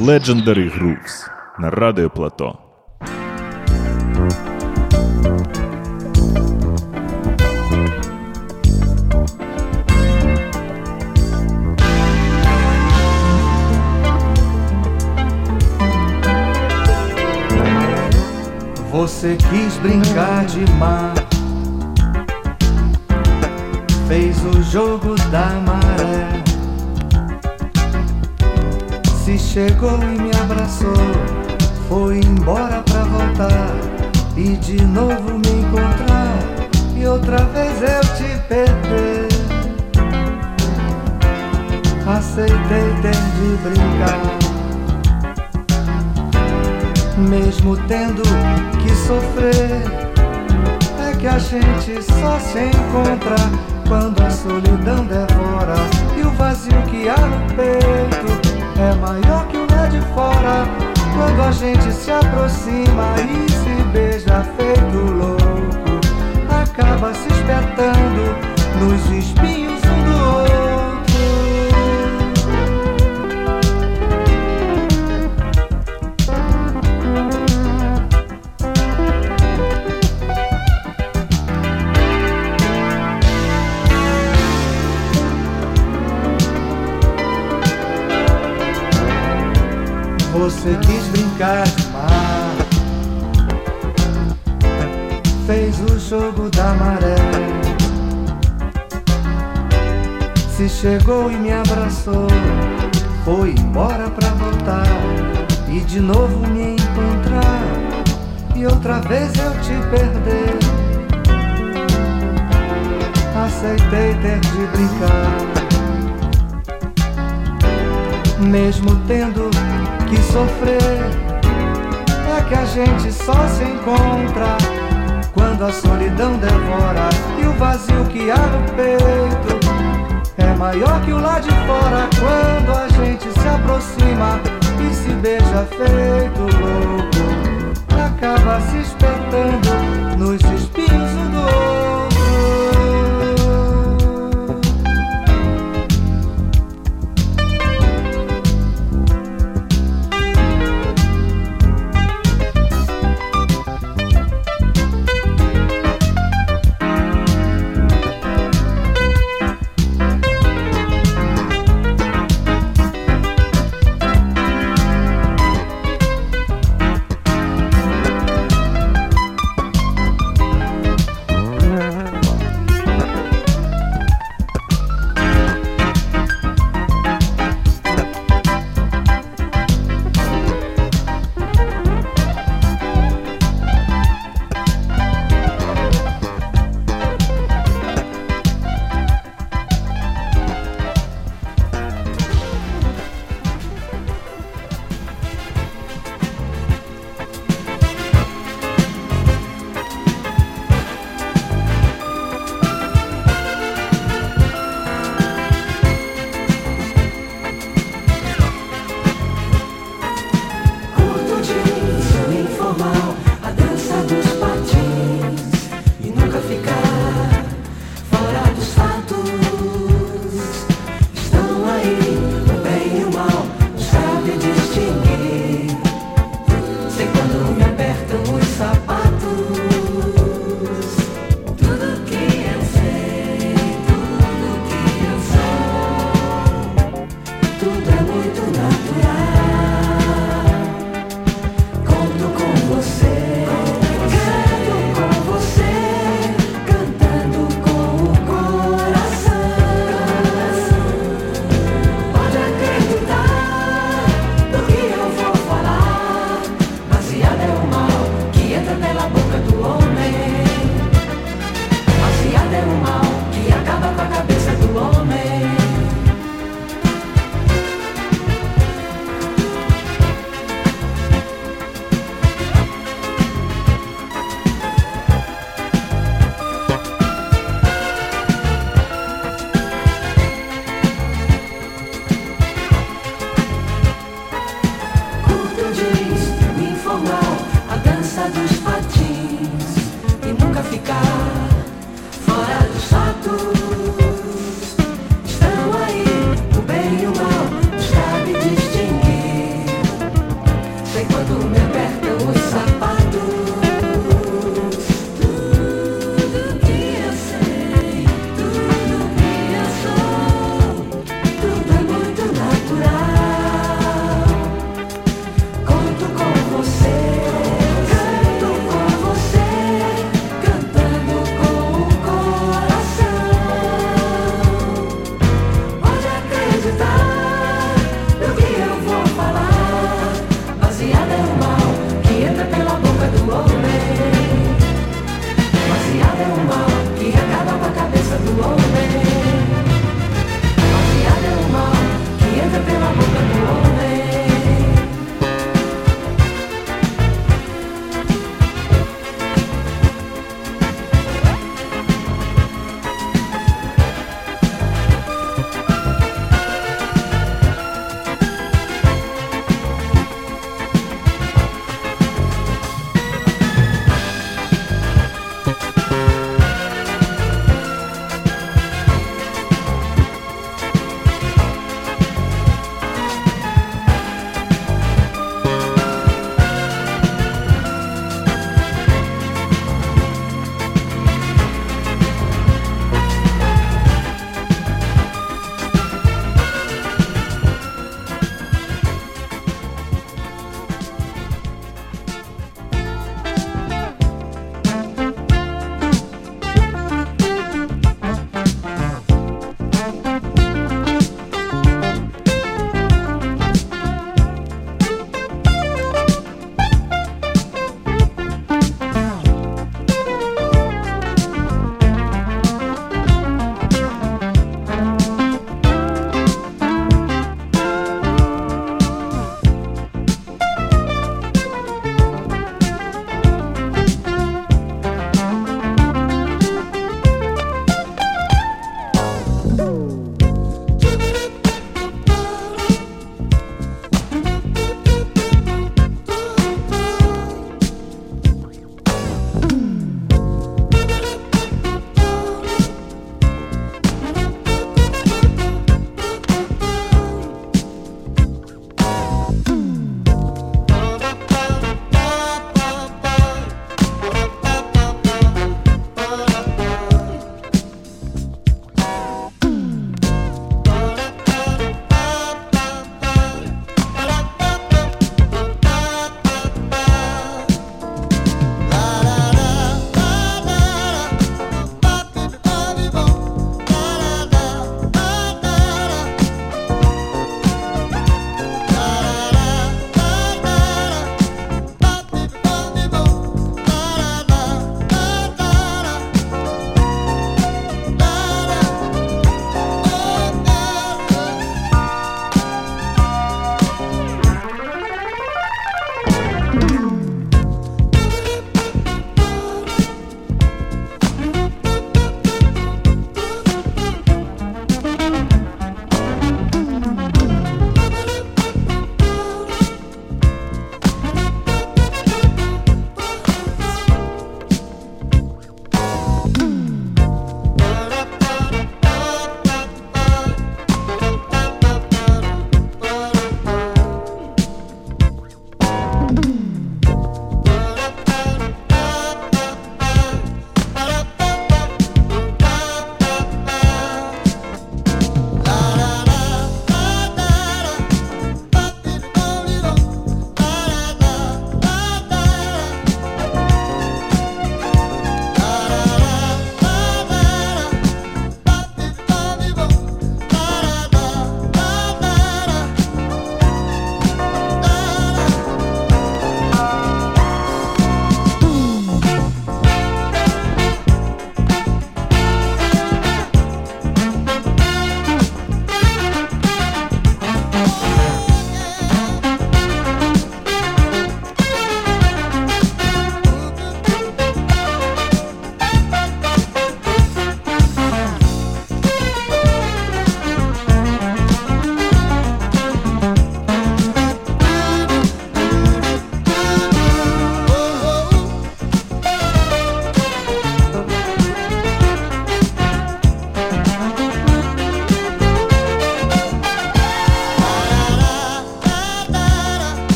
Legendary Grooves на Радіо Плато. Você quis brincar de mar, fez o jogo da maré. se chegou e me abraçou, foi embora pra voltar e de novo me encontrar e outra vez eu te perder. Aceitei ter de brincar mesmo tendo que sofrer. É que a gente só se encontra quando a solidão devora e o vazio que há no peito é maior que o lá de fora. Quando a gente se aproxima e se beija feito louco, acaba se espetando nos espinhos um do outro. Você quis brincar de mar, fez o jogo da maré. Se chegou e me abraçou, foi embora pra voltar e de novo me encontrar e outra vez eu te perder. Aceitei ter de brincar, mesmo tendo que sofrer. É que a gente só se encontra quando a solidão devora e o vazio que há no peito é maior que o lá de fora. Quando a gente se aproxima e se beija feito louco, acaba se espetando nos espinhos um do outro.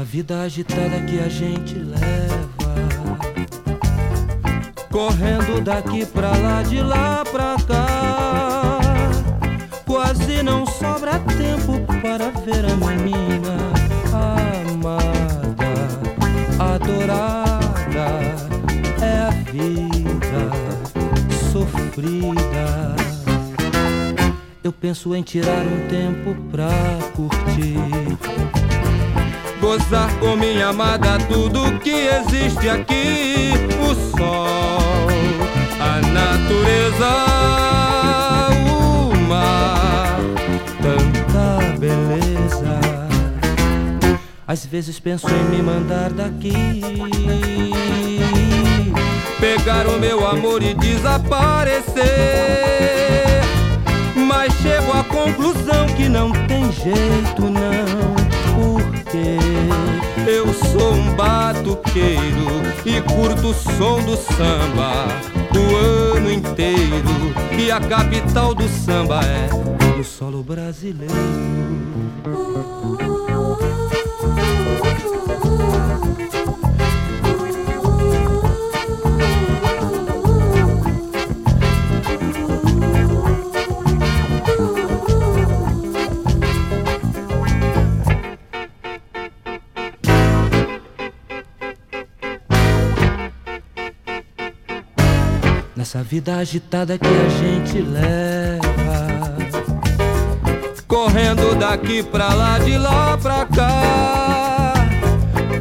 Nessa vida agitada que a gente leva, correndo daqui pra lá, de lá pra cá. Quase não sobra tempo para ver a menina amada, adorada. É a vida sofrida. Eu penso em tirar um tempo pra curtir gozar com minha amada tudo que existe aqui: o sol, a natureza, o mar, tanta beleza. Às vezes penso em me mandar daqui, pegar o meu amor e desaparecer. Mas chego à conclusão que não tem jeito, não eu sou um batuqueiro e curto o som do samba o ano inteiro. E a capital do samba é o solo brasileiro. Vida agitada que a gente leva, correndo daqui pra lá, de lá pra cá.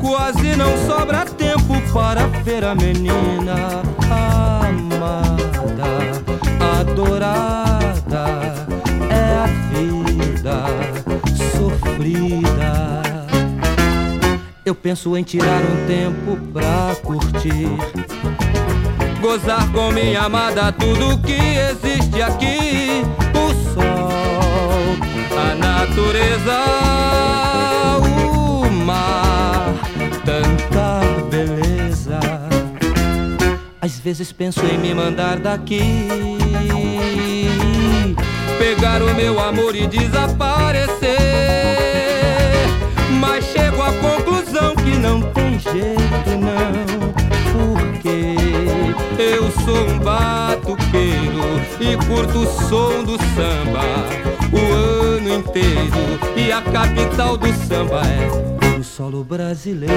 Quase não sobra tempo para ver a menina amada, adorada. É a vida sofrida. Eu penso em tirar um tempo pra curtir gozar com minha amada tudo que existe aqui: o sol, a natureza, o mar, tanta beleza. Às vezes penso em me mandar daqui, pegar o meu amor e desaparecer. Mas chego à conclusão que não tem jeito, não, porque eu sou um batuqueiro e curto o som do samba o ano inteiro. E a capital do samba é o solo brasileiro.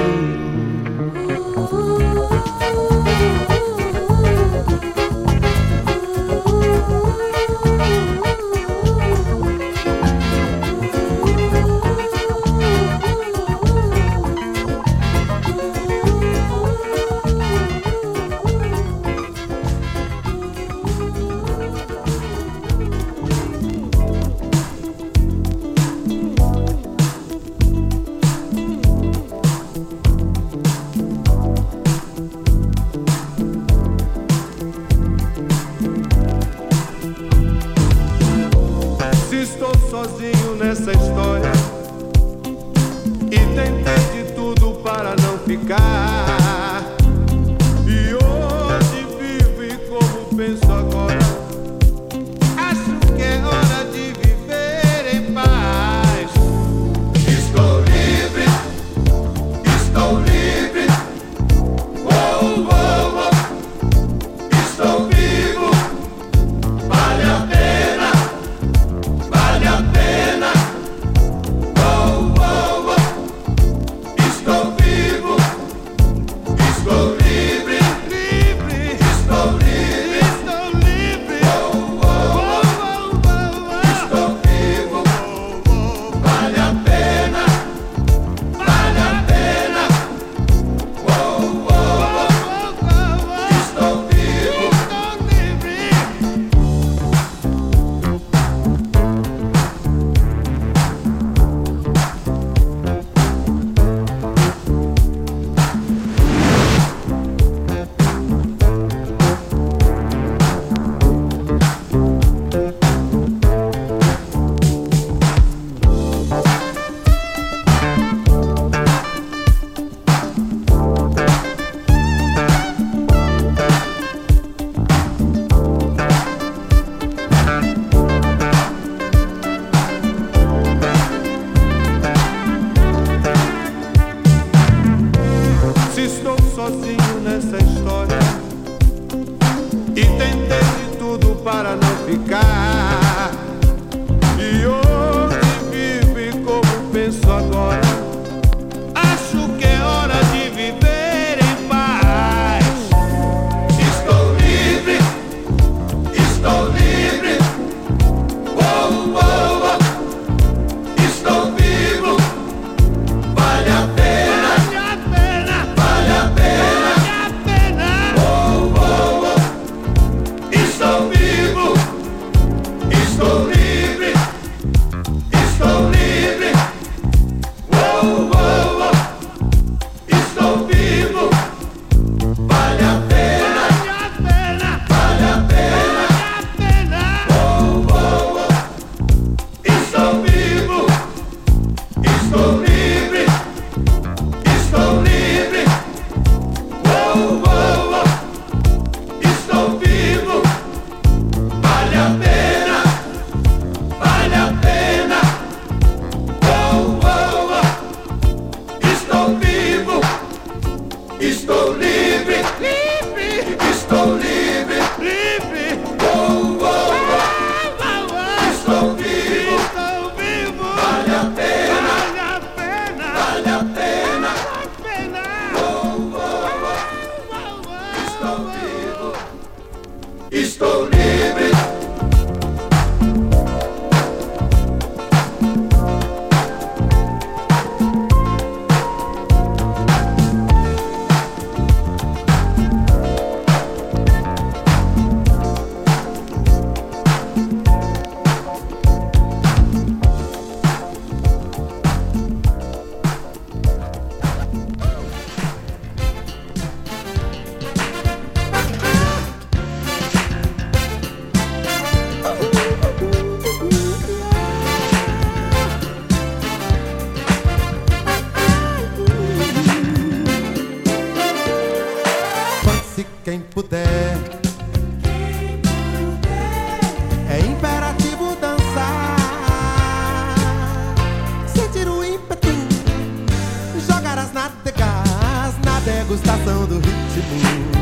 to move.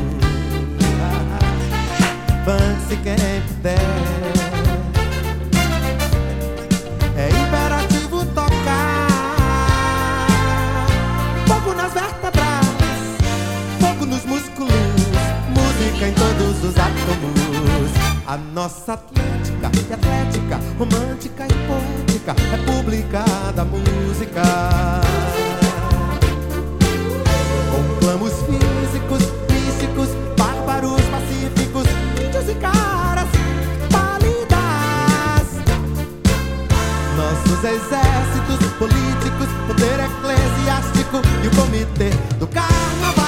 Fancy. É imperativo tocar. Fogo nas vértebras fogo nos músculos, música em todos os átomos. A nossa atlética e atlética, romântica e poética, é pública da música. pacíficos, místicos, bárbaros, pacíficos, índios e caras pálidas. Nossos exércitos políticos, poder eclesiástico e o comitê do carnaval.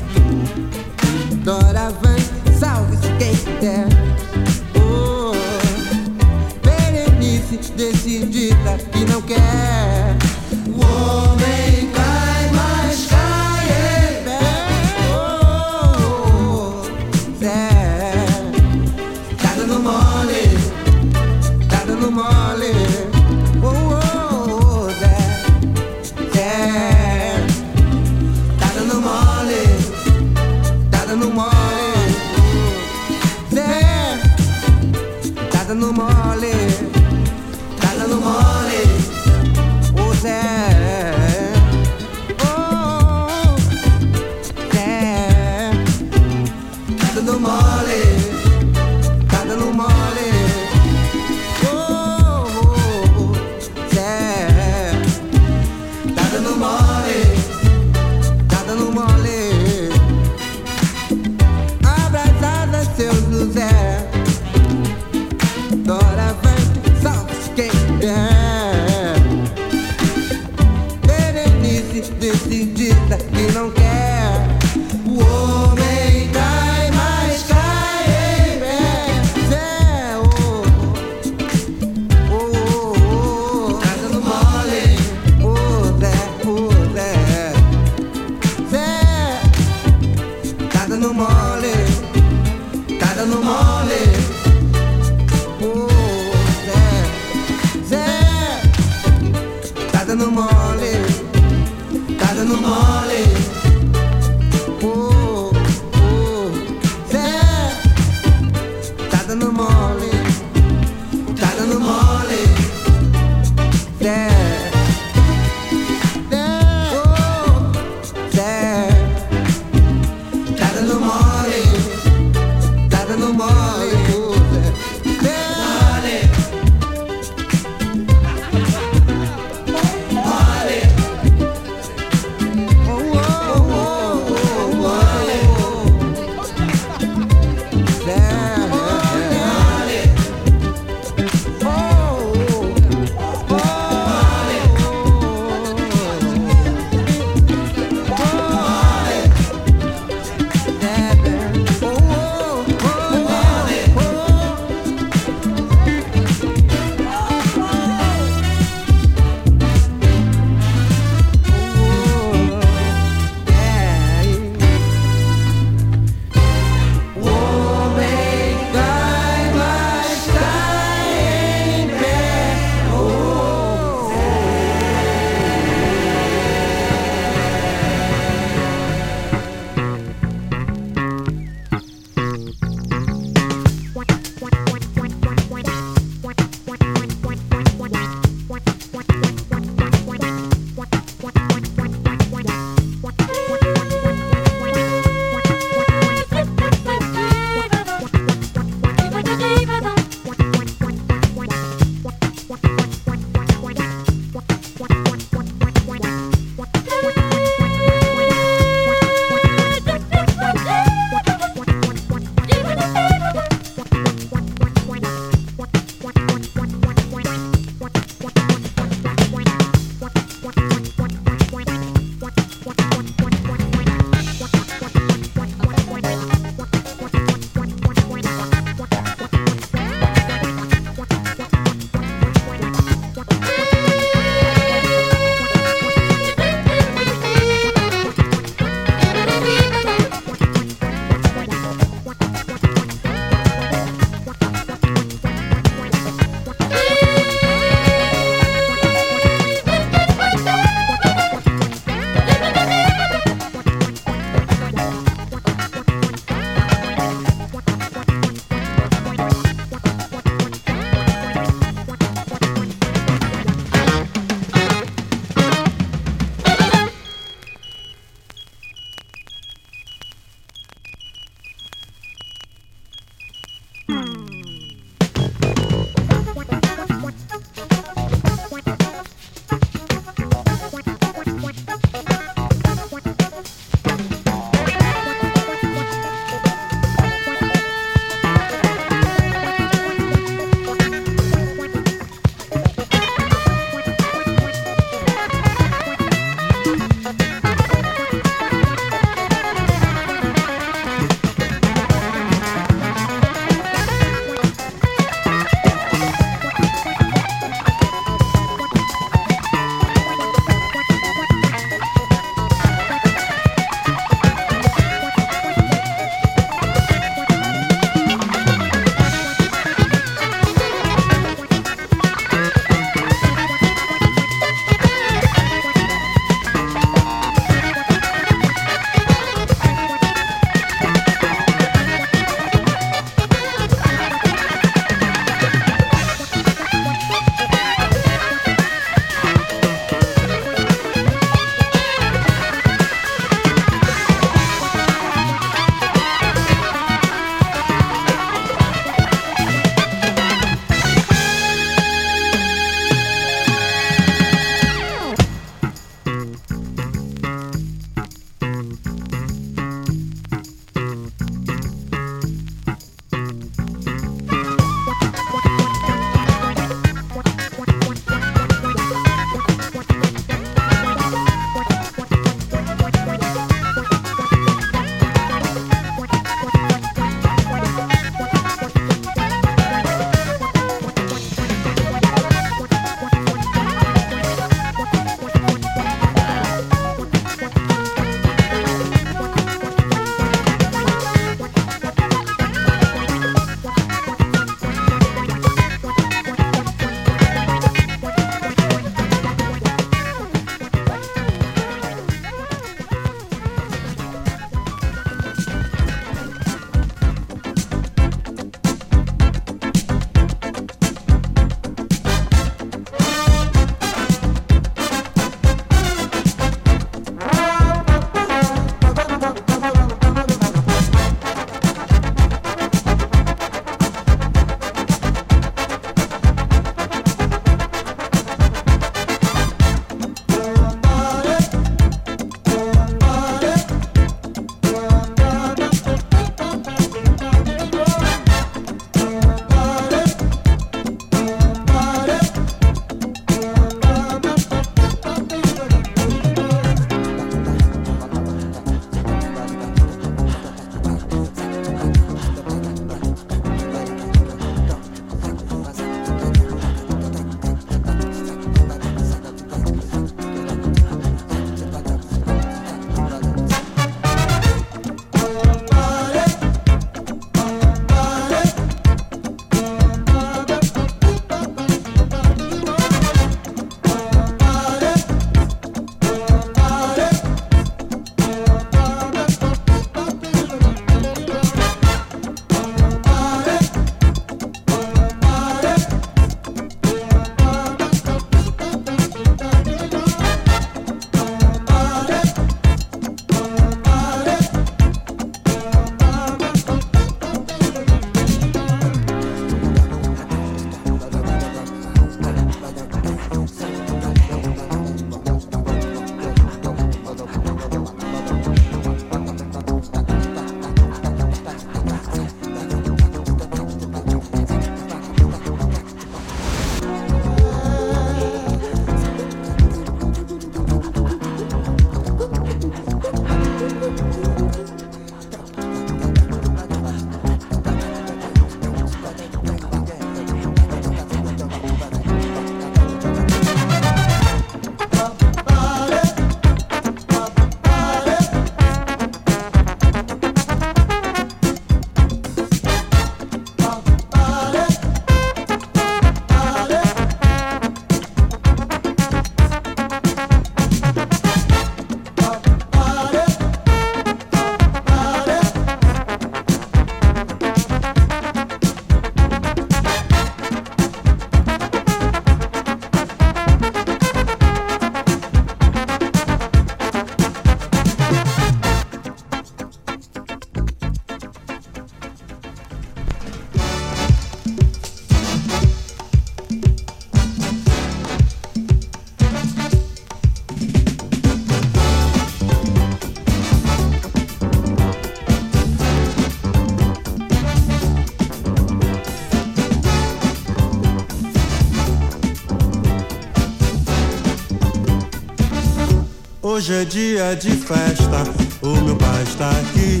Hoje é dia de festa, o meu pai está aqui.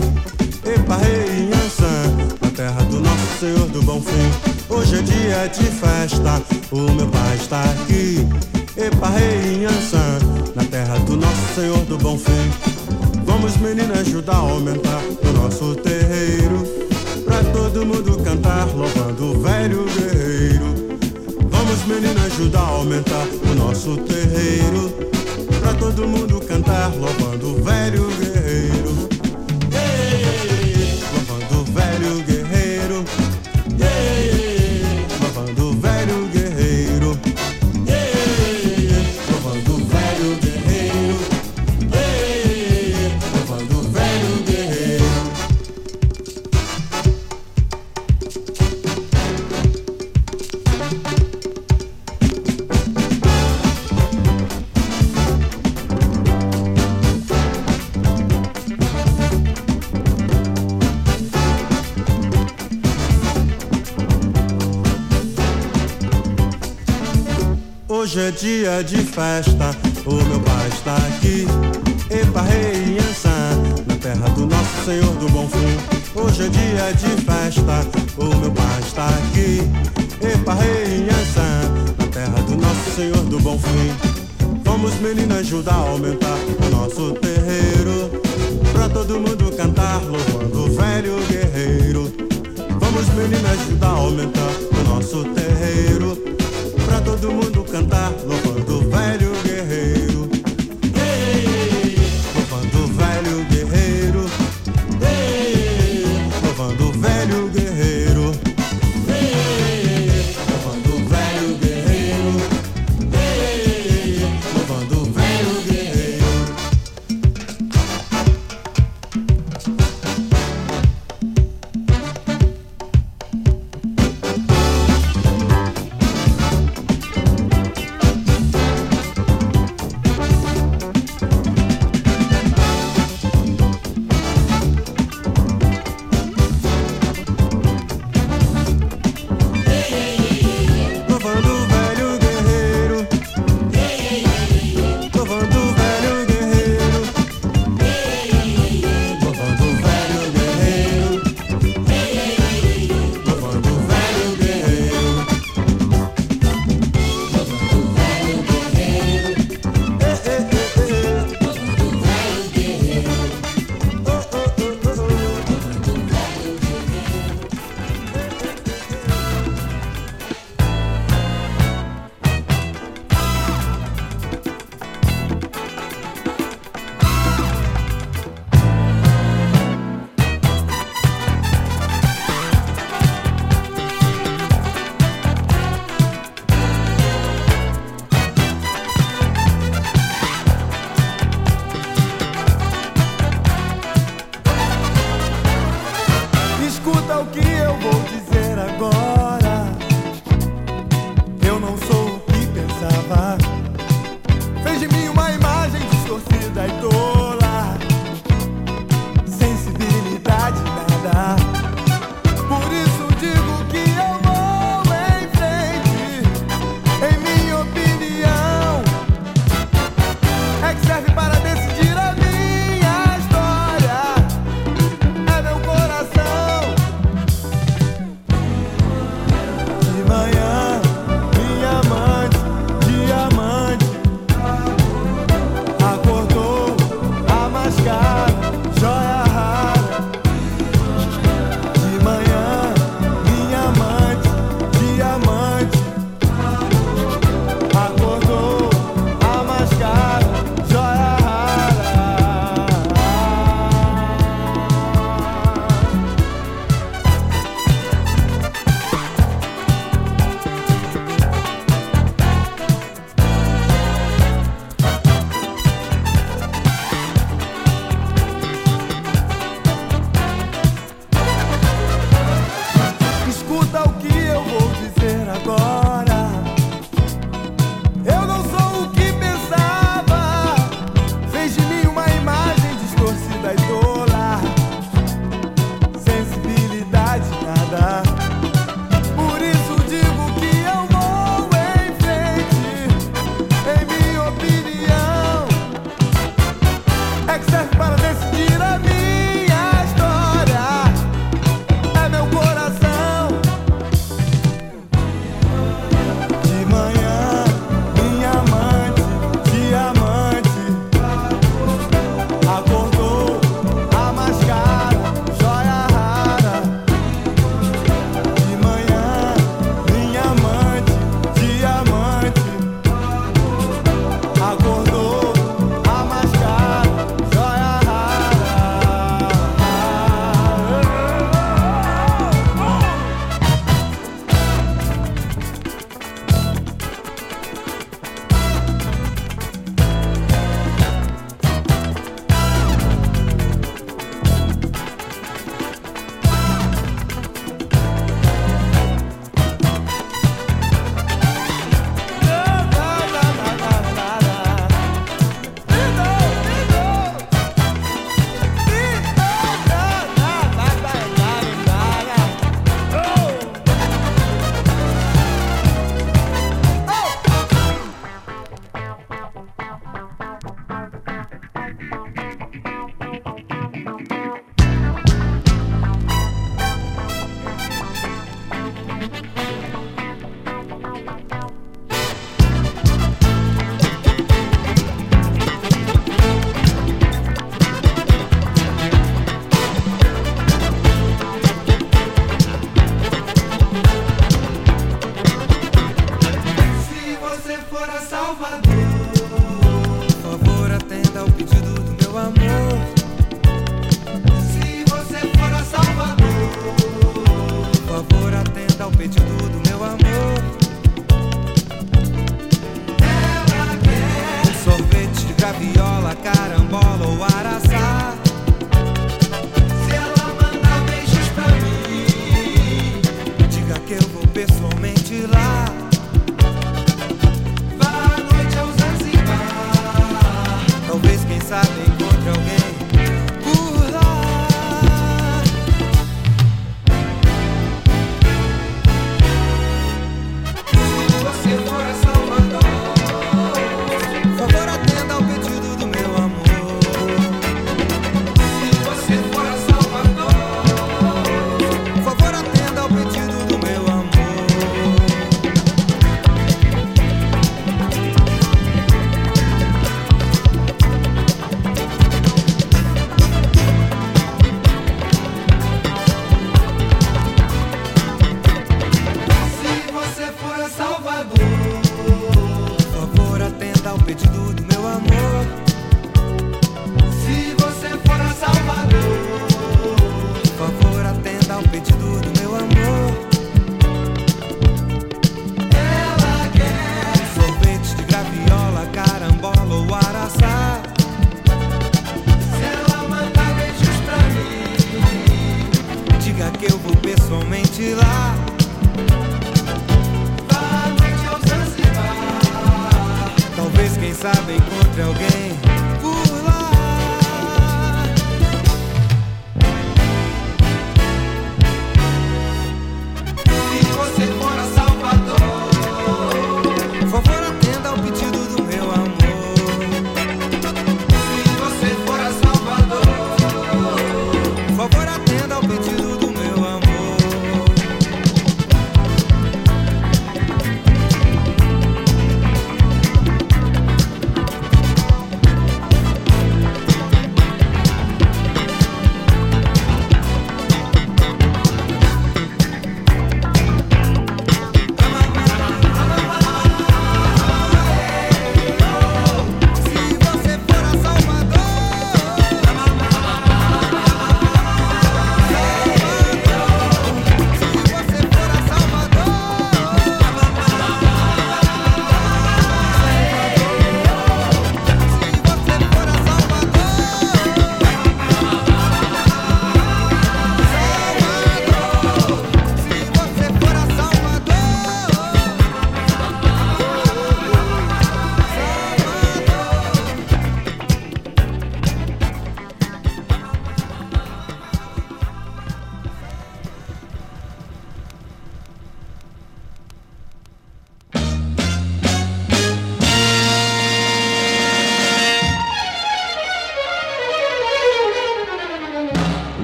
Epa, rei Yansan, na terra do nosso Senhor do Bom Fim. Hoje é dia de festa, o meu pai está aqui. Epa, rei Yansan, na terra do nosso Senhor do Bom Fim. Vamos meninas ajudar a aumentar o nosso terreiro. Pra todo mundo cantar, louvando o velho guerreiro. Vamos meninas ajudar a aumentar o nosso terreiro. Pra todo mundo cantar, louvando o velho guerreiro. Louvando Hoje é dia de festa, o meu pai está aqui. Epa, rei na terra do nosso Senhor do Bom Fim. Hoje é dia de festa, o meu pai está aqui. Epa, rei na terra do nosso Senhor do Bom Fim. Vamos meninas ajudar a aumentar o nosso terreiro. Pra todo mundo cantar, louvando o velho guerreiro. Vamos meninas ajudar a aumentar o nosso terreiro. Pra todo mundo cantar, louvando o velho guerreiro.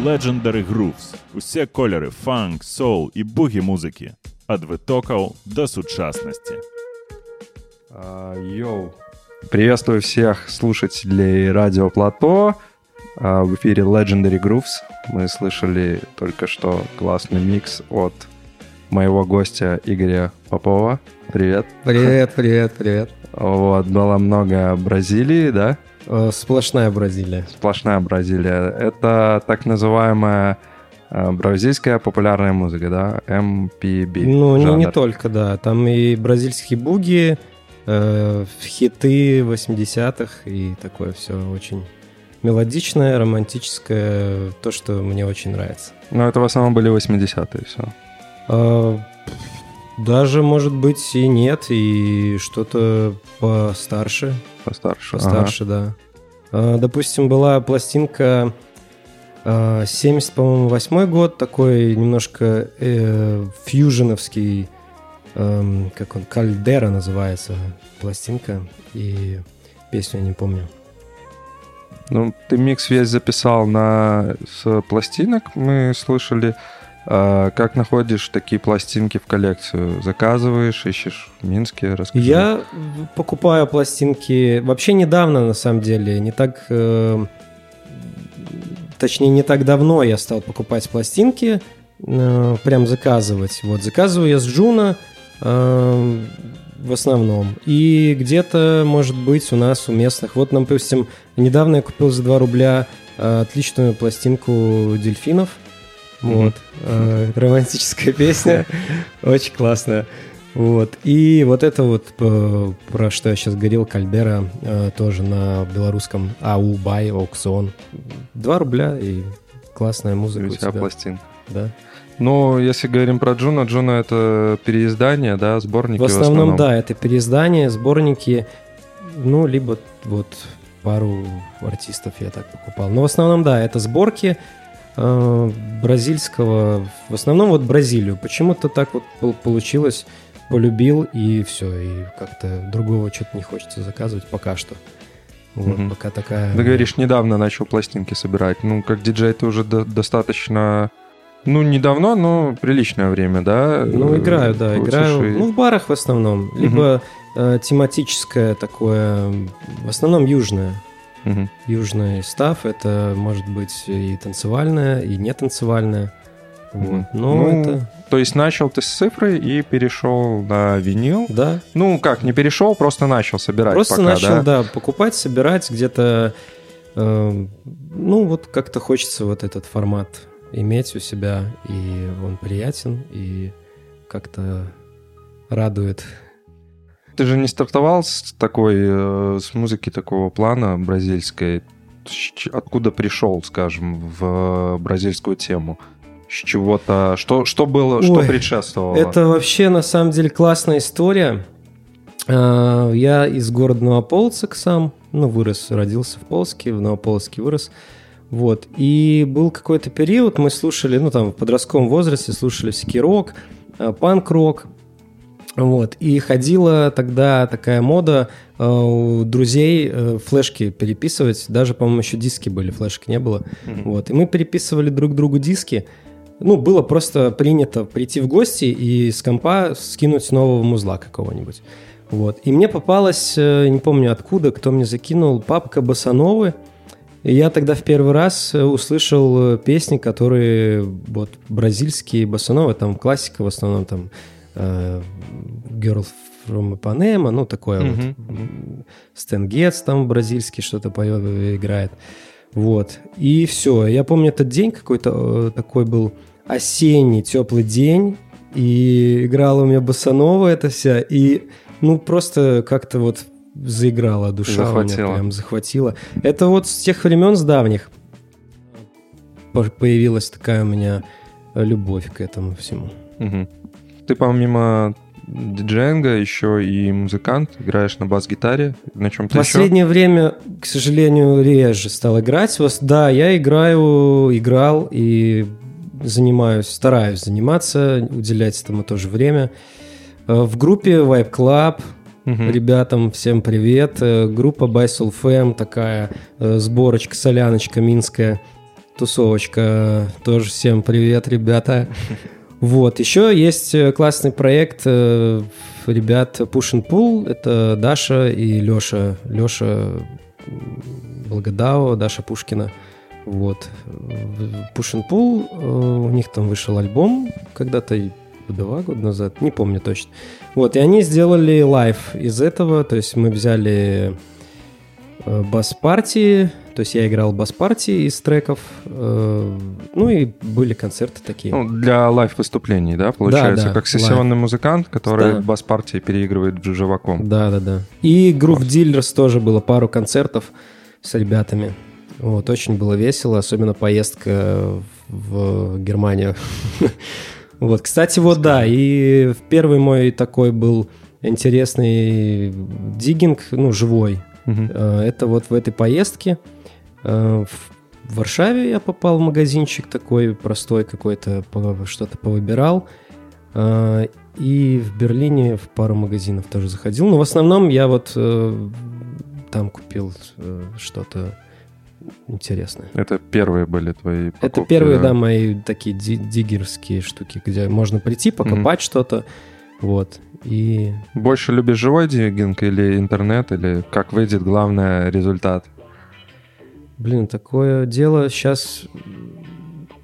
Legendary Grooves. Усе кольори фанк, соул і бугі музики. Ад витокаў до сучасності. А, Йоу. Приветствую всех слушателей Радио Плато. А, В эфире Legendary Grooves. Мы слышали только что классный микс от моего гостя Игоря Попова. Привет. Привет, привет, привет. Вот, было много Бразилии, да? Э, Сплошная Бразилия. Сплошная Бразилия. Это так называемая э, бразильская популярная музыка, да? MPB. Ну, не, не только, да. Там и бразильские буги, э, хиты 80-х, и такое все очень мелодичное, романтическое, то, что мне очень нравится. Ну, это в основном были 80-е все. А, Даже, может быть, и нет, и что-то постарше, Постарше. постарше, да. А, Допустим, была пластинка а, 70, по-моему, восьмой год, такой немножко э, фьюженовский, эм, как он, Кальдера называется пластинка, и песню я не помню. Ну, ты микс весь записал на с пластинок, мы слышали. А, как находишь такие пластинки в коллекцию? Заказываешь, ищешь в Минске? Расскажи. Я покупаю пластинки вообще недавно, на самом деле, не так, э, точнее, не так давно я стал покупать пластинки, э, прям заказывать. Вот заказываю я с Джуна э, в основном, и где-то, может быть, у нас у местных. Вот, допустим, недавно я купил за 2 рубля отличную пластинку дельфинов. Вот. Э, Романтическая песня. Очень классная. Вот. И вот это вот, э, про что я сейчас говорил, Кальдера, э, тоже на белорусском ay.by, аукцион. 2 рубля и классная музыка у тебя пластинка. Да. Ну, если говорим про Джуна, Джуна это переиздание, да, сборники В основном, да, это переиздания, сборники, ну, либо вот пару артистов я так покупал. Но в основном, да, это сборки бразильского, в основном вот Бразилию. Почему-то так вот пол- получилось, полюбил и все, и как-то другого что-то не хочется заказывать пока что. Вот, Мгм. пока такая... Ты говоришь, недавно начал пластинки собирать. Ну, как диджей ты уже до- достаточно... Ну, недавно, но приличное время, да? Ну, э, играю, да, крутишь играю. и- Ну, в барах в основном. Либо э, тематическое такое, в основном южное. Мгм. Южный став это может быть и танцевальное, и не танцевальное. Вот. Но Ну, это, То есть начал ты с цифры и перешел на винил. да. Ну, как, не перешел, просто начал собирать Просто пока, начал, да? да? покупать, собирать где-то. э, ну, вот как-то хочется вот этот формат иметь у себя, и он приятен, и как-то радует. Ты же не стартовал с такой, э, с музыки такого плана бразильской. Откуда пришел, скажем, в бразильскую тему? С чего-то... Что, что было, что Ой, предшествовало? Это вообще на самом деле классная история. А, Я из города Новополоцк сам, ну, вырос, родился в Полске, в Новополоцке вырос. Вот. И был какой-то период, мы слушали, ну, там, в подростковом возрасте слушали всякий рок, а, панк-рок. Вот. И ходила тогда такая мода э, у друзей э, флешки переписывать. Даже, по-моему, еще диски были, флешки не было. Мгм. Вот. И мы переписывали друг другу диски. Ну, было просто принято прийти в гости и с компа скинуть нового музла какого-нибудь. Вот. И мне попалась, э, не помню откуда, кто мне закинул, папка Басановы. И я тогда в первый раз э, услышал э, песни, которые вот бразильские басановы, там классика в основном, там э, Girl from Ipanema, ну такое вот. Мгм. Стэн Гетц там бразильский что-то поет, играет. Вот. И все. Я помню этот день какой-то э, такой был осенний, теплый день. И играла у меня басанова эта вся. И ну просто как-то вот заиграла душа у Захватила. меня прям захватила. Это вот с тех времен, с давних по- появилась такая у меня любовь к этому всему. Мгм. Ты помимо диджеинга еще и музыкант, играешь на бас-гитаре, на чем-то В последнее время, к сожалению, реже стал играть. Да, я играю, играл и занимаюсь, стараюсь заниматься, уделять этому тоже время. Э, В группе Vibe Club еще? ребятам всем привет. Э, Группа By Soul Fam, такая э, сборочка, соляночка минская, тусовочка. Тоже всем привет, ребята. Вот, еще есть э, классный проект э, ребят Push and Pull. Это Даша и Леша. Леша Благодава, Даша Пушкина. Вот. Push and Pull, э, у них там вышел альбом когда-то два года назад, не помню точно. Вот, и они сделали live из этого, то есть мы взяли бас-партии, то есть я играл бас-партии из треков, э, ну и были концерты такие. Ну, для лайв-выступлений, да, получается? да, как сессионный музыкант, который Да. бас-партии переигрывает живаком. Да, да, да. И Groove Dealers тоже было пару концертов с ребятами. Вот, очень было весело, особенно поездка в Германию. Вот, кстати, вот да, и первый мой такой был интересный диггинг, ну, живой. Э, Это вот в этой поездке в Варшаве я попал в магазинчик такой простой какой-то, что-то повыбирал. Э, И в Берлине в пару магазинов тоже заходил. Но в основном я вот э, там купил э, что-то интересное. Это первые были твои Это покупки, первые, да, мои такие ди- диггерские штуки, где можно прийти, покопать что-то. Вот. И Больше любишь живой диггинг или интернет, или как выйдет, главное, результат? Блин, такое дело сейчас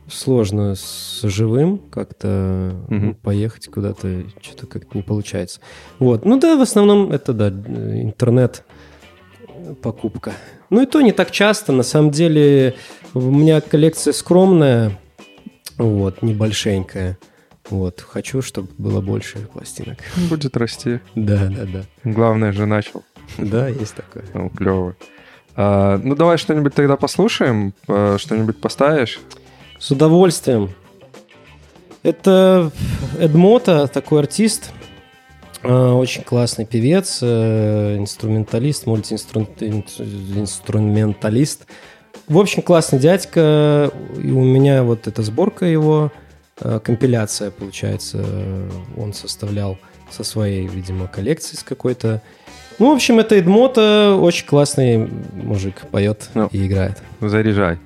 сложно с живым как-то ну, поехать куда-то, что-то как-то не получается. Вот, ну да, в основном это, да, интернет покупка. Ну и то не так часто, на самом деле у меня коллекция скромная, вот, небольшенькая. Вот, хочу, чтобы было больше пластинок. Будет расти. Да, да, да. Главное же начал. Да, есть такое. Ну, клево. А, ну, давай что-нибудь тогда послушаем, э, что-нибудь поставишь. С удовольствием. Это Эдмота, такой артист, а, очень классный певец, э, инструменталист, мультиинструменталист. В общем, классный дядька. И у меня вот эта сборка его, э, компиляция, получается, он составлял со своей, видимо, коллекции с какой-то. Ну, в общем, это Эдмота, очень классный мужик, поет ну, и играет. Заряжай.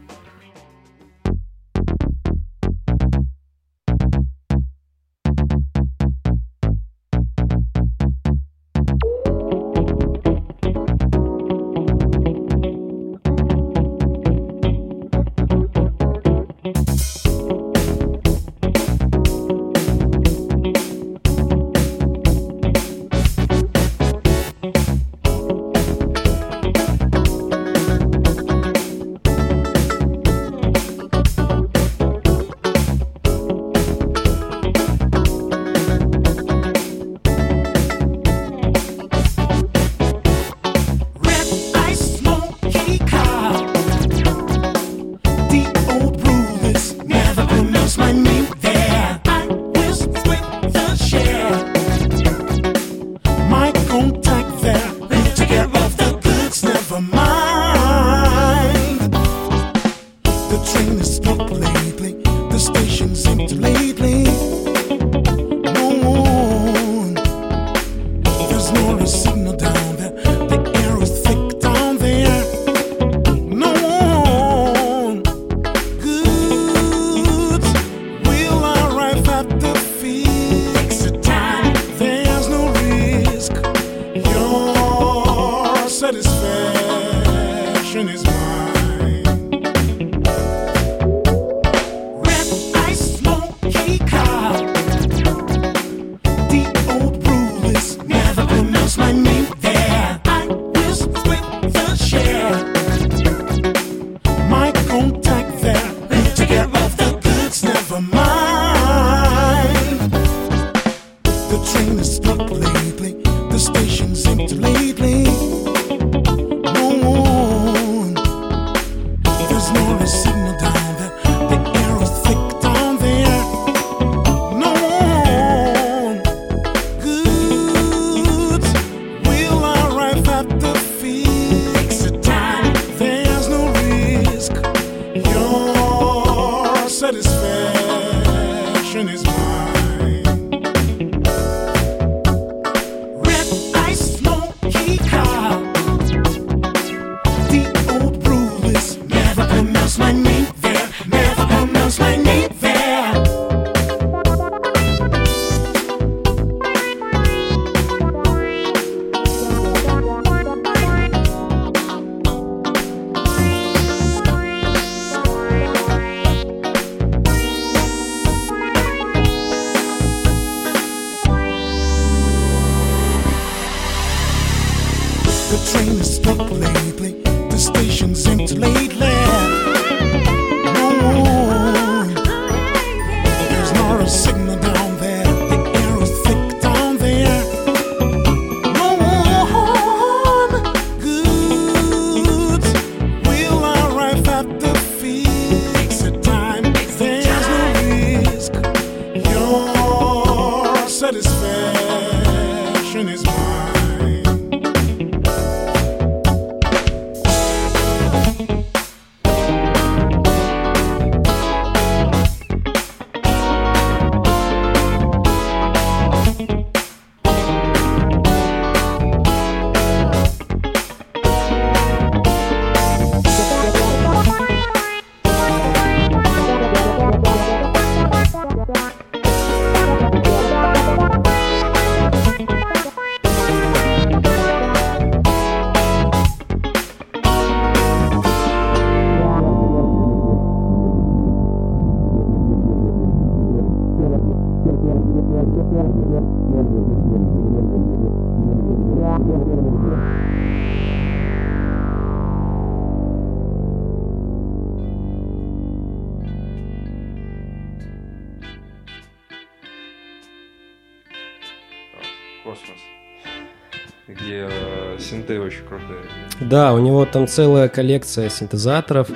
очень крутые. Да, у него там целая коллекция синтезаторов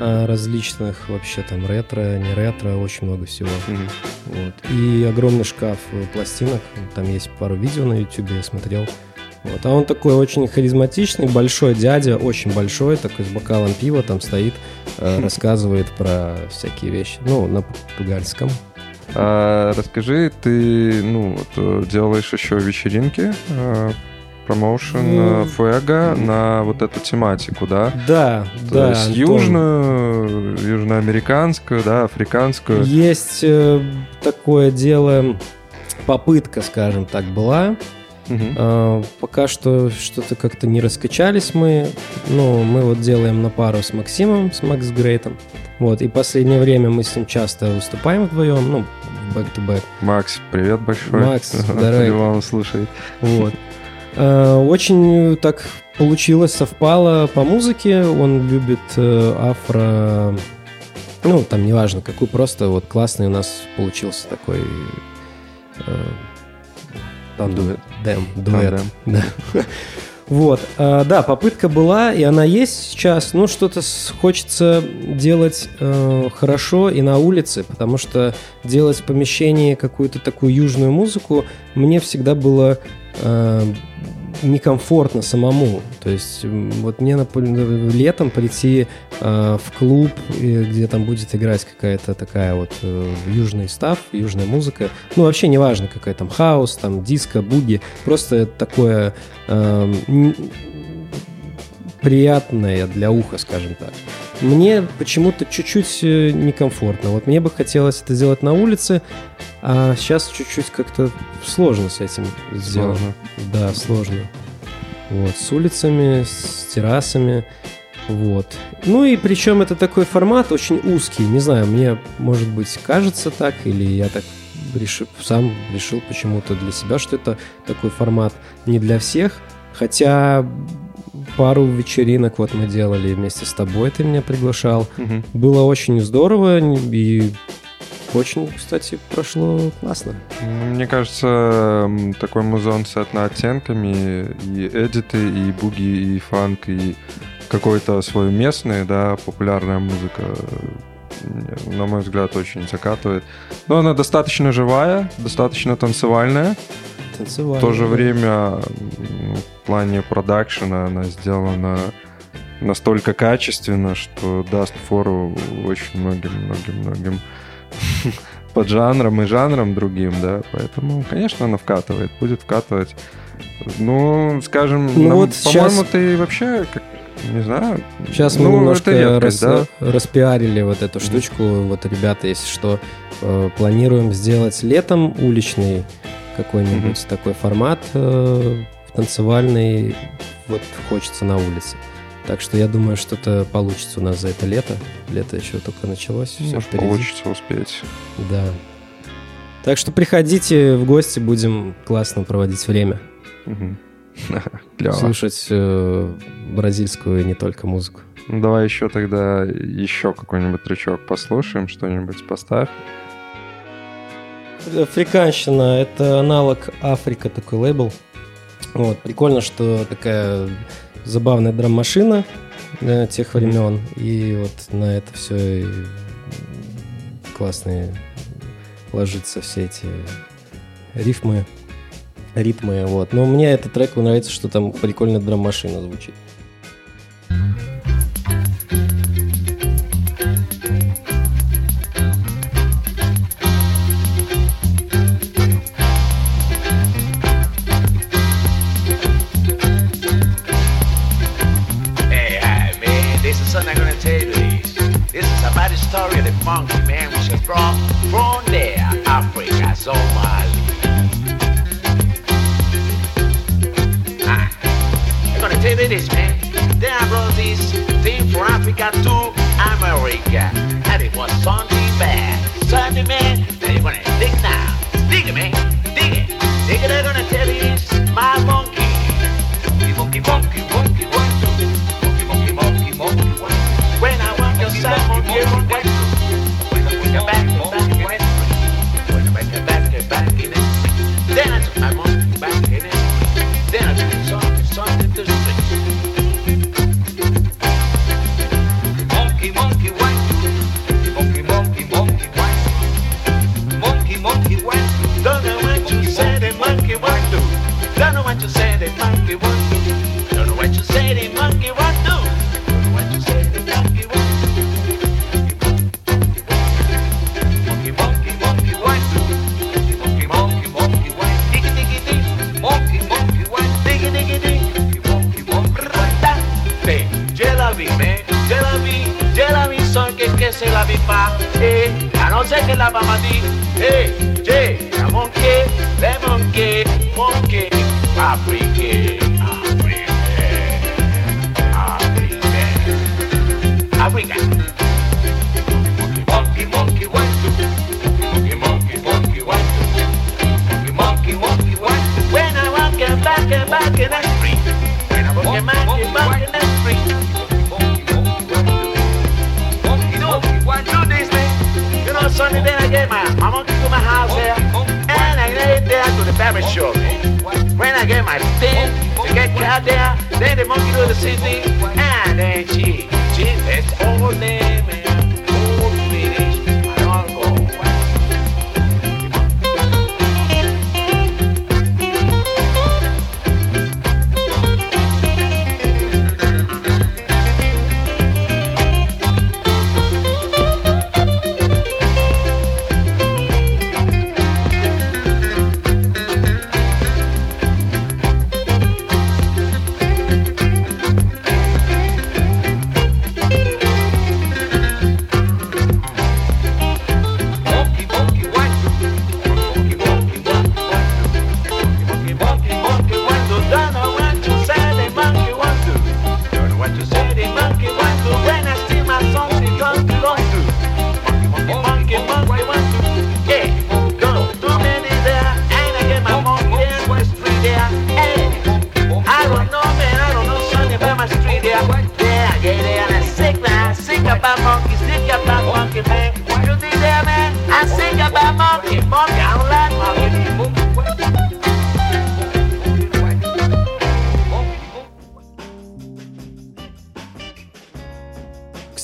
э, различных вообще там ретро, не ретро, очень много всего. Mm-hmm. Вот. И огромный шкаф э, пластинок, там есть пару видео на YouTube, я смотрел. Вот. А он такой очень харизматичный, большой дядя, очень большой, такой с бокалом пива там стоит, э, рассказывает про всякие вещи, ну, на португальском. А, расскажи, ты ну, вот, э, делаешь еще вечеринки а, промоушен Ну, э, Фуэго на вот эту тематику, да? Да, То да. есть Антон. южную, южноамериканскую, да, африканскую. Есть э, такое дело, попытка, скажем так, была. Мгм. А, Пока что что-то как-то не раскачались мы. Ну, мы вот делаем на пару с Максимом, с Макс Грейтом. Вот, и последнее время мы с ним часто выступаем вдвоем, ну, back-to-back. Макс, привет большой. Макс, здорово. Если он слушает. Вот. А, Очень так получилось, совпало по музыке. Он любит э, афро... Ну, там неважно, какой, просто вот классный у нас получился такой... э, там Дуэт. Дэм, дуэт. Да. Вот, а, да, попытка была, и она есть сейчас. Ну, что-то хочется делать э, хорошо и на улице, потому что делать в помещении какую-то такую южную музыку мне всегда было э, некомфортно самому. То есть, вот мне например, летом прийти э, в клуб, где там будет играть какая-то такая вот э, южный став, южная музыка. Ну, вообще неважно, какая там хаос, там диско, буги. Просто такое э, приятное для уха, скажем так. Мне почему-то чуть-чуть э, некомфортно. Вот мне бы хотелось это сделать на улице, а сейчас чуть-чуть как-то сложно с этим сделать. Сложно. Да, сложно. Вот, с улицами, с террасами. Вот. Ну и причем это такой формат очень узкий. Не знаю, мне, может быть, кажется так, или я так решил, сам решил почему-то для себя, что это такой формат не для всех. Хотя пару вечеринок вот мы делали вместе с тобой, ты меня приглашал. Мгм. Было очень здорово и очень, кстати, прошло классно. Мне кажется, такой музон с оттенками, и эдиты, и буги, и фанк, и какой-то свой местный, да, популярная музыка, на мой взгляд, очень закатывает. Но она достаточно живая, достаточно танцевальная. Танцевали. В то же время м, в плане продакшена она сделана настолько качественно, что даст фору очень многим-многим-многим поджанрам и жанрам другим, да, поэтому, конечно, она вкатывает, будет вкатывать. Ну, скажем, Ну нам- вот по-моему, щас- ты вообще, как, не знаю, Сейчас мы ну, немножко это редкость, рас- да? распиарили вот эту штучку. Вот, ребята, если что, э, планируем сделать летом уличный какой-нибудь такой формат э, танцевальный. Вот хочется на улице. Так что я думаю, что-то получится у нас за это лето. Лето еще только началось. Все может, впереди. получится успеть. Да. Так что приходите в гости, будем классно проводить время. Мгм. Слушать э, бразильскую и не только музыку. Ну, давай еще тогда еще какой-нибудь трючок послушаем, что-нибудь поставь. Африканщина — это аналог Африка, такой лейбл. Вот, прикольно, что такая забавная драм-машина э, тех времен. И вот на это все классные ложатся все эти рифмы, ритмы. Вот. Но мне этот трек нравится, что там прикольная драм-машина звучит. Story of the monkey man which is from from there, Africa, Somali. This, man. Then I brought this thing from Africa to America, and it was something bad. Something, man. You're gonna dig now. Dig it, man. Dig it. Dig it. I'm gonna tell you this. My. Monkey, monkey, monkey, monkey,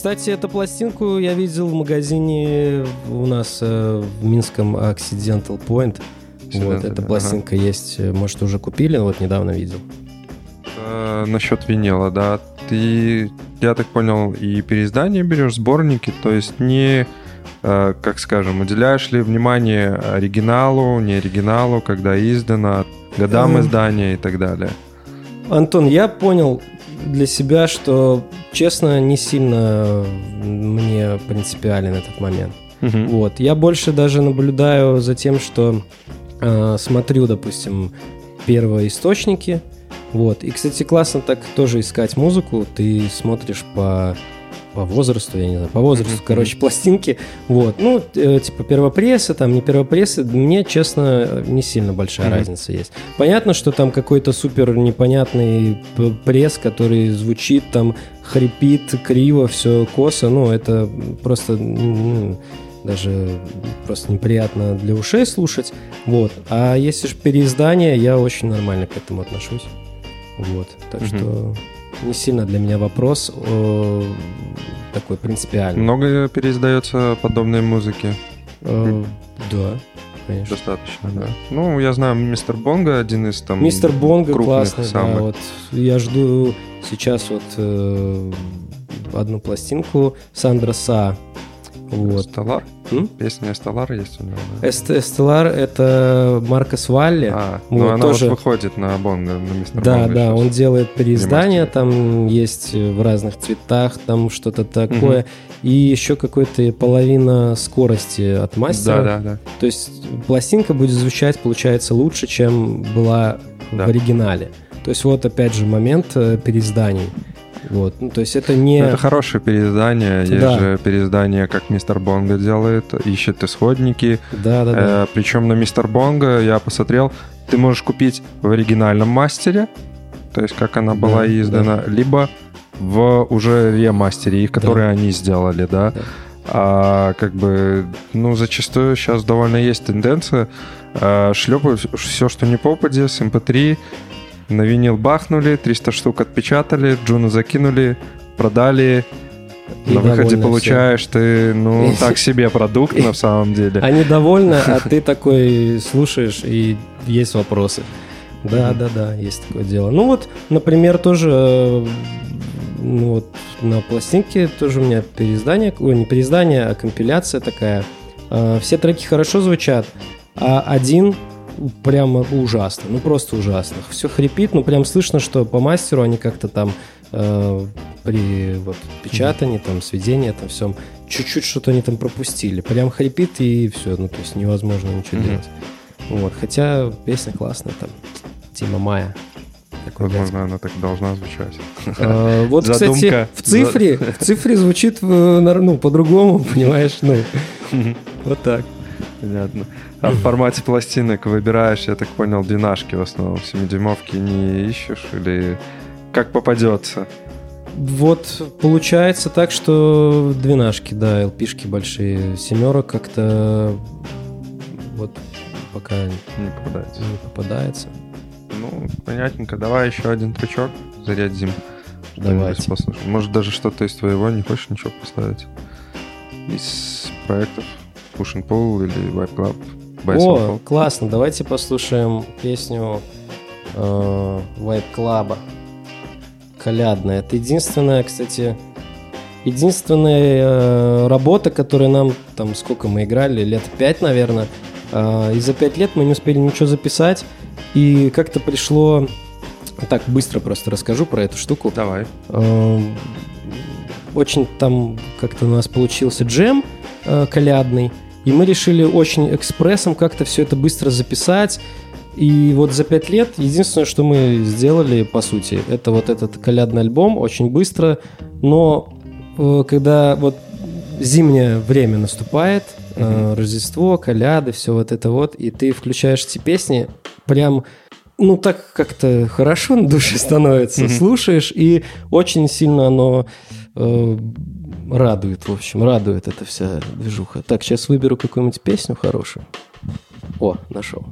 Кстати, эту пластинку я видел в магазине у нас э, в Минском Occidental Point. Вот, Occidental, эта ага. пластинка есть, э, может, уже купили, вот недавно видел. Э, насчет винила, да. Ты, я так понял, и переиздание берешь, сборники, то есть не, э, как скажем, уделяешь ли внимание оригиналу, не оригиналу, когда издано, годам Эм. издания и так далее. Антон, я понял для себя, что, честно, не сильно мне принципиален этот момент. Мгм. Вот. Я больше даже наблюдаю за тем, что э, смотрю, допустим, первоисточники. Вот. И, кстати, классно так тоже искать музыку. Ты смотришь по по возрасту, я не знаю, по возрасту, Мгм. короче, пластинки. Вот. Ну, э, типа первопрессы, там, не первопрессы, мне, честно, не сильно большая Мгм. разница есть. Понятно, что там какой-то супер непонятный пресс, который звучит там, хрипит, криво, все косо, ну, это просто ну, даже просто неприятно для ушей слушать. Вот. А если же переиздание, я очень нормально к этому отношусь. Вот. Так Мгм. что не сильно для меня вопрос э, такой принципиальный. Много переиздается подобной музыки? Э, да, конечно. Достаточно, да. Ну, я знаю, мистер Бонга один из там Мистер Бонго крупных классный, самых. да, вот я жду сейчас вот э, одну пластинку Сандра Са. Вот. Стеллар? М? Песня Стеллар есть у него, да? Эст- Эстелар это Маркос Валли. А, вот ну она тоже- вот выходит на Бонго, на мистер Да, Бонго да, щас. он делает переиздание, там есть в разных цветах, там что-то такое. И еще какой-то половина скорости от мастера. Да, да, да. То есть пластинка будет звучать, получается, лучше, чем была Да. в оригинале. То есть вот опять же момент э, переизданий. Вот, ну, то есть это не... Ну, Это хорошее переиздание. Есть Да. же переиздание, как мистер Бонго делает, ищет исходники. Да, да, да. причем на мистер Бонго я посмотрел, ты можешь купить в оригинальном мастере, то есть как она была Да, издана, либо в уже ремастере, которые они сделали, да. Да. А как бы, ну, зачастую сейчас довольно есть тенденция а, шлепают все, что не попади, с MP3, на винил бахнули, 300 штук отпечатали, Джуну закинули, продали, И на выходе получаешь ты, ну, так себе продукт на самом деле. Они довольны, а ты такой слушаешь, и есть вопросы. Да, да, да, есть такое дело. Ну вот, например, тоже э, ну вот на пластинке тоже у меня переиздание, ой, не переиздание, а компиляция такая. Э, Все треки хорошо звучат, а один прямо ужасно, ну просто ужасно. Все хрипит, ну прям слышно, что по мастеру они как-то там э, при вот печатании, там, сведении, там всем, чуть-чуть что-то они там пропустили. Прям хрипит и все, ну, то есть невозможно ничего Мгм. делать. Вот, хотя песня классная там, Тима Мая. Такой Возможно, она так должна звучать. Э, Вот, кстати, Задумка. в цифре, в цифре звучит э, ну, по-другому, понимаешь? Ну, вот так. Понятно. А в формате пластинок выбираешь, я так понял, двенашки в основном. Семидюймовки не ищешь или как попадется? Вот получается так, что двенашки, да, ЛПшки большие. Семерок как-то вот пока Не попадается. не попадается. Ну, понятненько. Давай еще один трючок зарядим. Давайте. Послушаем. Может, даже что-то из твоего не хочешь ничего поставить? Из проектов Push and Pull или Vibe Club? And О, классно, давайте послушаем песню э, Vibe Club. Колядная. Это единственная, кстати, единственная э, работа, которая нам, там, сколько мы играли, лет пять, наверное. Э, и за пять лет мы не успели ничего записать. И как-то пришло... Так, быстро просто расскажу про эту штуку. Давай. Эм, Очень там как-то у нас получился джем э, колядный, и мы решили очень экспрессом как-то все это быстро записать. И вот за пять лет единственное, что мы сделали, по сути, это вот этот колядный альбом очень быстро, но э, когда вот зимнее время наступает, э, Рождество, коляды, все вот это вот, и ты включаешь эти песни, прям ну, так как-то хорошо на душе становится, слушаешь, и очень сильно оно э, радует, в общем, радует эта вся движуха. Так, сейчас выберу какую-нибудь песню хорошую. О, нашел.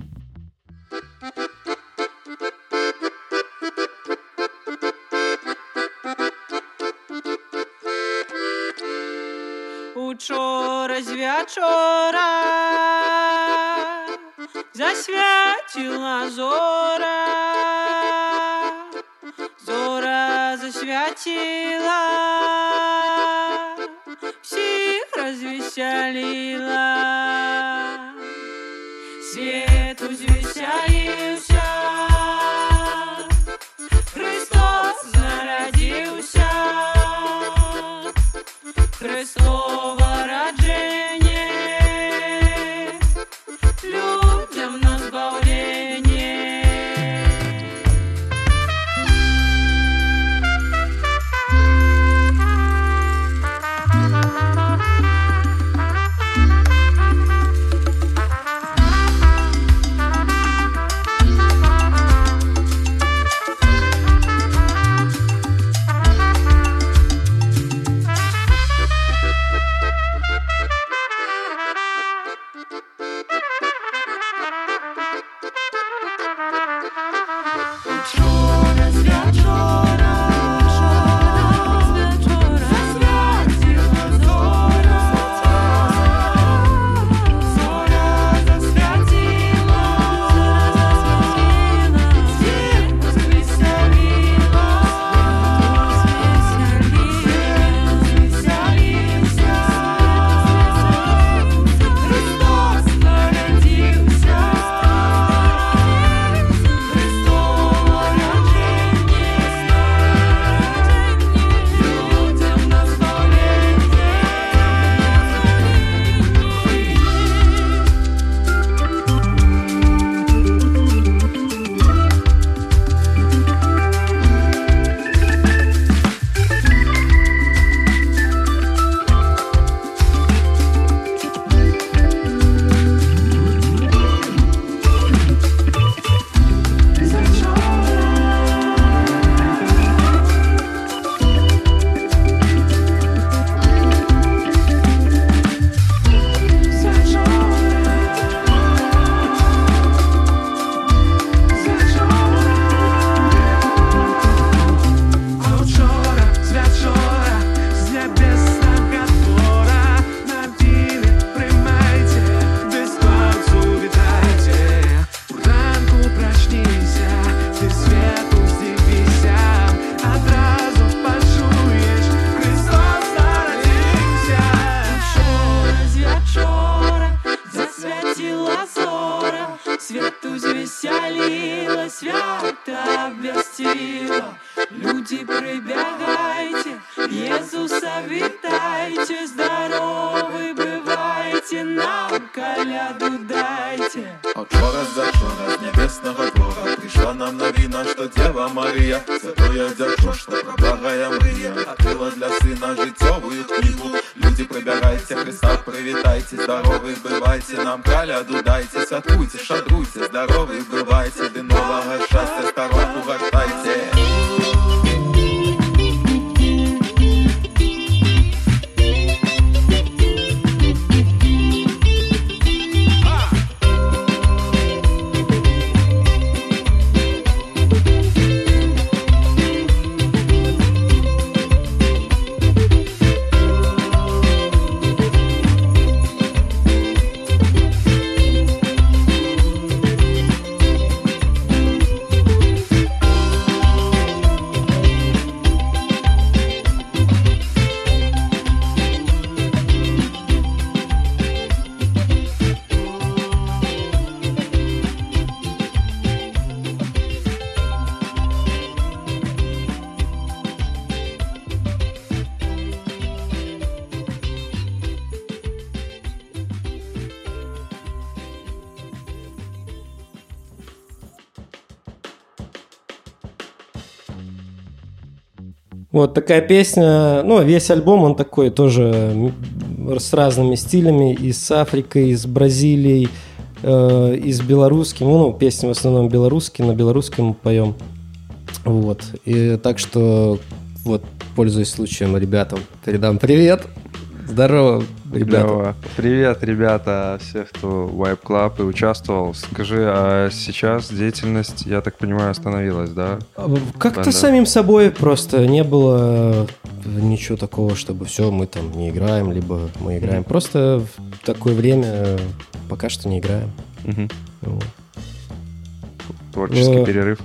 Учора з вечора засвятила зора, зора засвятила, всіх розвеселила. Свет узвеселился, Вот такая песня, ну, весь альбом, он такой тоже с разными стилями, и с Африкой, и с Бразилией, э, и с белорусским, ну, песни в основном белорусские, на белорусском мы поем. Вот, и так что, вот, пользуясь случаем, ребятам передам привет. Здорово, ребята. Клево. Привет, ребята, все, кто в Wipe Club и участвовал. Скажи, а сейчас деятельность, я так понимаю, остановилась, да? Как-то Банда. самим собой просто не было ничего такого, чтобы все, мы там не играем, либо мы играем. Просто в такое время пока что не играем. Мгм. Вот. Творческий Э, перерыв.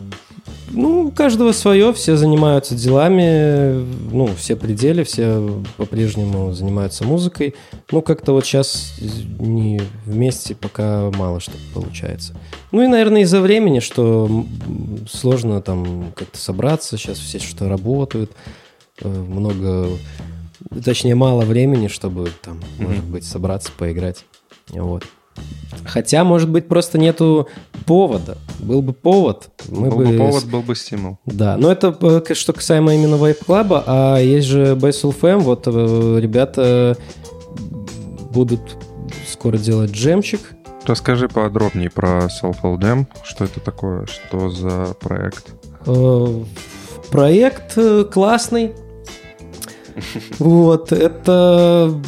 Ну, у каждого свое, все занимаются делами, ну, все пределы, все по-прежнему занимаются музыкой. Ну, как-то вот сейчас не вместе пока мало что получается. Ну и, наверное, из-за времени, что сложно там как-то собраться, сейчас все что работают, э, много, точнее, мало времени, чтобы там, может быть, собраться, поиграть. Вот. Хотя, может быть, просто нету повода. Был бы повод, мы был бы... бы повод, был бы стимул. Да, но это э, что касаемо именно Club, а есть же Bass FM, вот э, ребята будут скоро делать джемчик. Расскажи подробнее про Soulful Jam. Что это такое? Что за проект? Э, Проект классный. Вот, это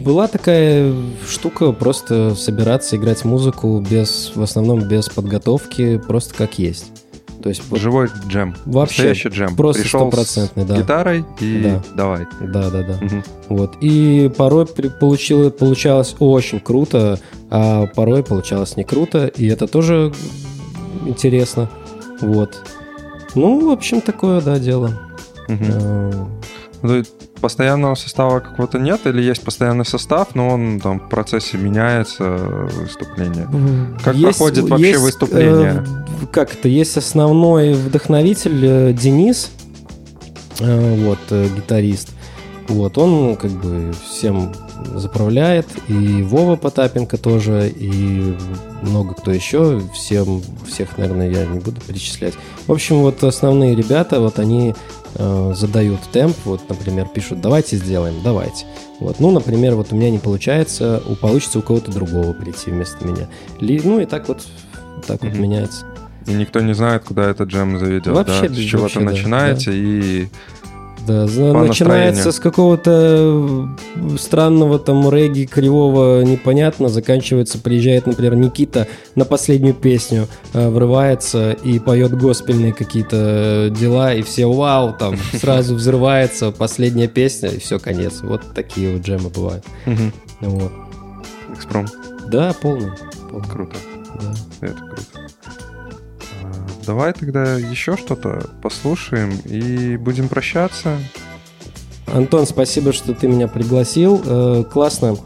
была такая штука просто собираться, играть музыку без, в основном без подготовки, просто как есть. То есть Живой джем. Вообще, Настоящий джем. просто стопроцентный, да. гитарой и Да. давай. Да, да, да. Мгм. Вот. И порой при- получило, получалось очень круто, а порой получалось не круто, и это тоже интересно. Вот. Ну, в общем, такое, да, дело. Ну, и постоянного состава какого-то нет, или есть постоянный состав, но он там в процессе меняется э, выступление? Как проходит вообще выступление? э, как это? Есть основной вдохновитель э, Денис, э, вот, э, гитарист. Вот, он как бы всем заправляет, и Вова Потапенко тоже, и много кто еще, всем, всех, наверное, я не буду перечислять. В общем, вот основные ребята, вот они э, задают темп, вот, например, пишут, давайте сделаем, давайте. Вот, ну, например, вот у меня не получается, у, получится у кого-то другого прийти вместо меня. Ли- ну, и так вот, так вот Мгм. меняется. И никто не знает, куда этот джем заведет, Вообще да? С чего-то вообще, да, начинаете и... Да, за- начинается с какого-то э, странного там регги кривого непонятно, заканчивается, приезжает, например, Никита на последнюю песню, э, врывается и поет госпельные какие-то дела, и все вау, там сразу взрывается последняя песня, и все, конец. Вот такие вот джемы бывают. Вот. Экспром. Да, полный. полный, Круто. да. Это круто. Давай тогда еще что-то послушаем и будем прощаться. Антон, спасибо, что ты меня пригласил. Э, классно.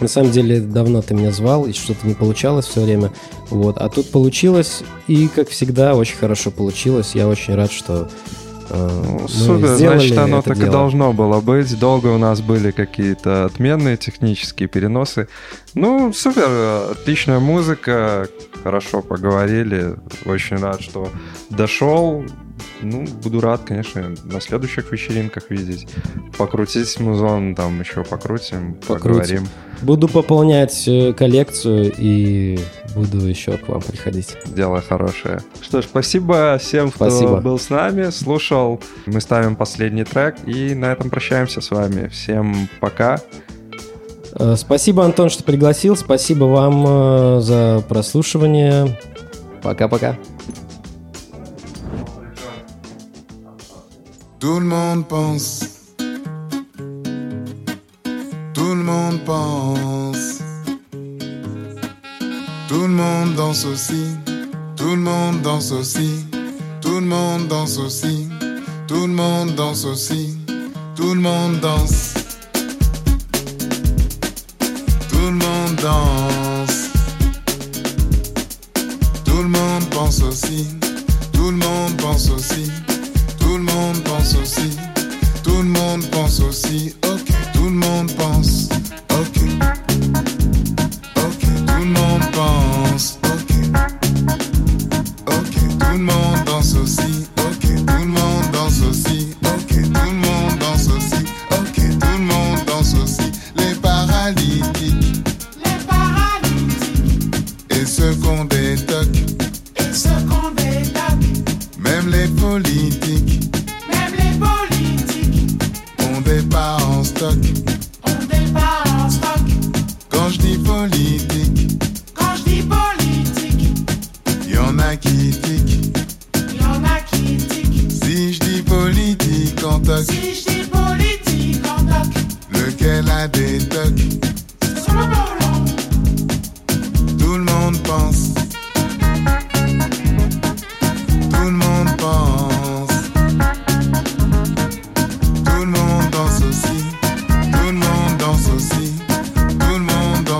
На самом деле, давно ты меня звал, и что-то не получалось все время. Вот. А тут получилось, и, как всегда, очень хорошо получилось. Я очень рад, что Ну, супер, значит, оно так и дело. должно было быть. Долго у нас были какие-то отменные технические переносы. Ну, супер, отличная музыка, хорошо поговорили. Очень рад, что дошел. Ну, буду рад, конечно, на следующих вечеринках видеть. Покрутить музон, там еще покрутим, Покрутим. поговорим. Буду пополнять э, коллекцию и буду еще к вам приходить. Дело хорошее. Что ж, спасибо всем, кто Спасибо. был с нами, слушал. Мы ставим последний трек и на этом прощаемся с вами. Всем пока. Э, Спасибо, Антон, что пригласил. Спасибо вам э, за прослушивание. Пока-пока. Tout le monde pense. Tout le monde pense. Tout le monde danse aussi. Tout le monde danse aussi. Tout le monde danse aussi. Tout le monde danse aussi. Tout le monde danse. Tout le monde danse. Tout le monde pense aussi. Tout le monde pense aussi. Tout le monde pense aussi. Tout le monde pense aussi.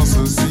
Nasıl